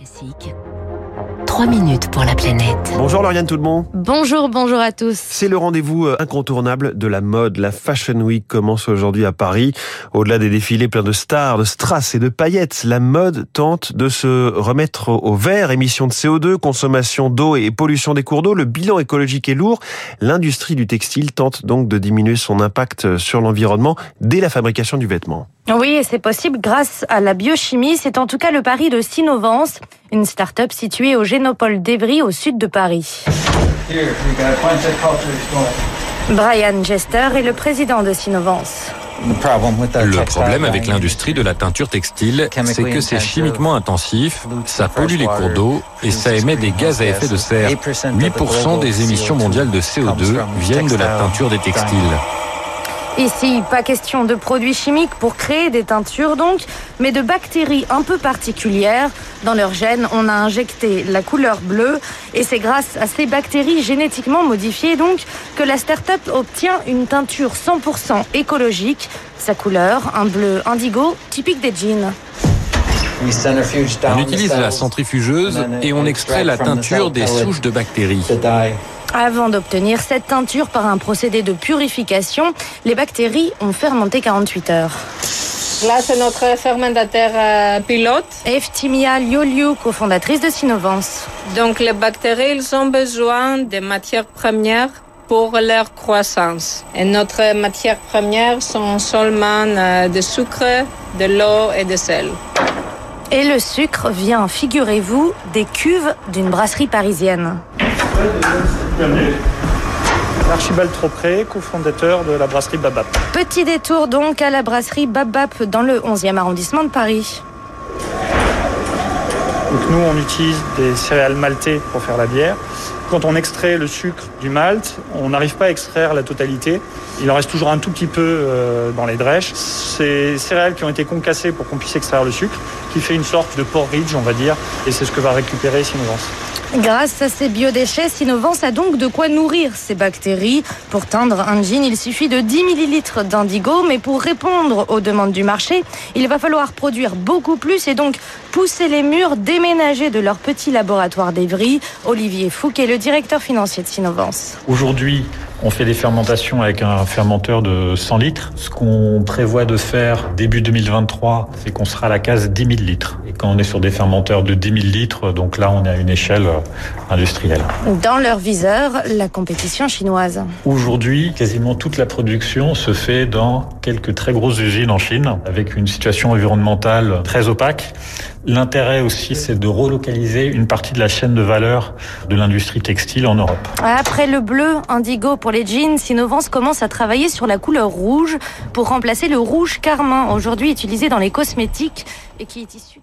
Classique. 3 minutes pour la planète. Bonjour Lauriane tout le monde. Bonjour, bonjour à tous. C'est le rendez-vous euh, incontournable de la mode. La Fashion Week commence aujourd'hui à Paris. Au-delà des défilés pleins de stars, de strass et de paillettes, la mode tente de se remettre au vert. Émissions de CO2, consommation d'eau et pollution des cours d'eau. Le bilan écologique est lourd. L'industrie du textile tente donc de diminuer son impact sur l'environnement dès la fabrication du vêtement. Oui, et c'est possible grâce à la biochimie. C'est en tout cas le pari de Sinovance, une start-up située au Génopole d'Evry au sud de Paris. Brian Jester est le président de Sinovance. Le problème avec l'industrie de la teinture textile, c'est que c'est chimiquement intensif, ça pollue les cours d'eau et ça émet des gaz à effet de serre. 8% des émissions mondiales de CO2 viennent de la teinture des textiles. Ici, pas question de produits chimiques pour créer des teintures donc, mais de bactéries un peu particulières. Dans leur gène, on a injecté la couleur bleue et c'est grâce à ces bactéries génétiquement modifiées donc que la start-up obtient une teinture 100% écologique. Sa couleur, un bleu indigo typique des jeans. On utilise la centrifugeuse et on extrait la teinture des souches de bactéries. Avant d'obtenir cette teinture par un procédé de purification, les bactéries ont fermenté 48 heures. Là, c'est notre fermentateur euh, pilote. Eftimia Lioliu, cofondatrice de Sinovance. Donc, les bactéries, ils ont besoin de matières premières pour leur croissance. Et notre matière première sont seulement euh, de sucre, de l'eau et de sel. Et le sucre vient, figurez-vous, des cuves d'une brasserie parisienne. Archibald Tropré, cofondateur de la brasserie Babap. Petit détour donc à la brasserie Babap dans le 11e arrondissement de Paris. Donc nous, on utilise des céréales maltées pour faire la bière. Quand on extrait le sucre du malt, on n'arrive pas à extraire la totalité. Il en reste toujours un tout petit peu euh, dans les drèches. C'est céréales qui ont été concassées pour qu'on puisse extraire le sucre, qui fait une sorte de porridge, on va dire, et c'est ce que va récupérer Sinovance. Grâce à ces biodéchets, Sinovance a donc de quoi nourrir ces bactéries. Pour teindre un jean, il suffit de 10 millilitres d'indigo, mais pour répondre aux demandes du marché, il va falloir produire beaucoup plus et donc pousser les murs, déménager de leur petit laboratoire d'Evry. Olivier Fouquet, le directeur financier de Sinovance. Aujourd'hui, on fait des fermentations avec un fermenteur de 100 litres. Ce qu'on prévoit de faire début 2023, c'est qu'on sera à la case 10 000 litres. Et quand on est sur des fermenteurs de 10 000 litres, donc là, on est à une échelle industrielle. Dans leur viseur, la compétition chinoise. Aujourd'hui, quasiment toute la production se fait dans quelques très grosses usines en Chine, avec une situation environnementale très opaque. L'intérêt aussi, c'est de relocaliser une partie de la chaîne de valeur de l'industrie textile en Europe. Après le bleu indigo pour les jeans, Sinovance commence à travailler sur la couleur rouge pour remplacer le rouge carmin, aujourd'hui utilisé dans les cosmétiques et qui est issu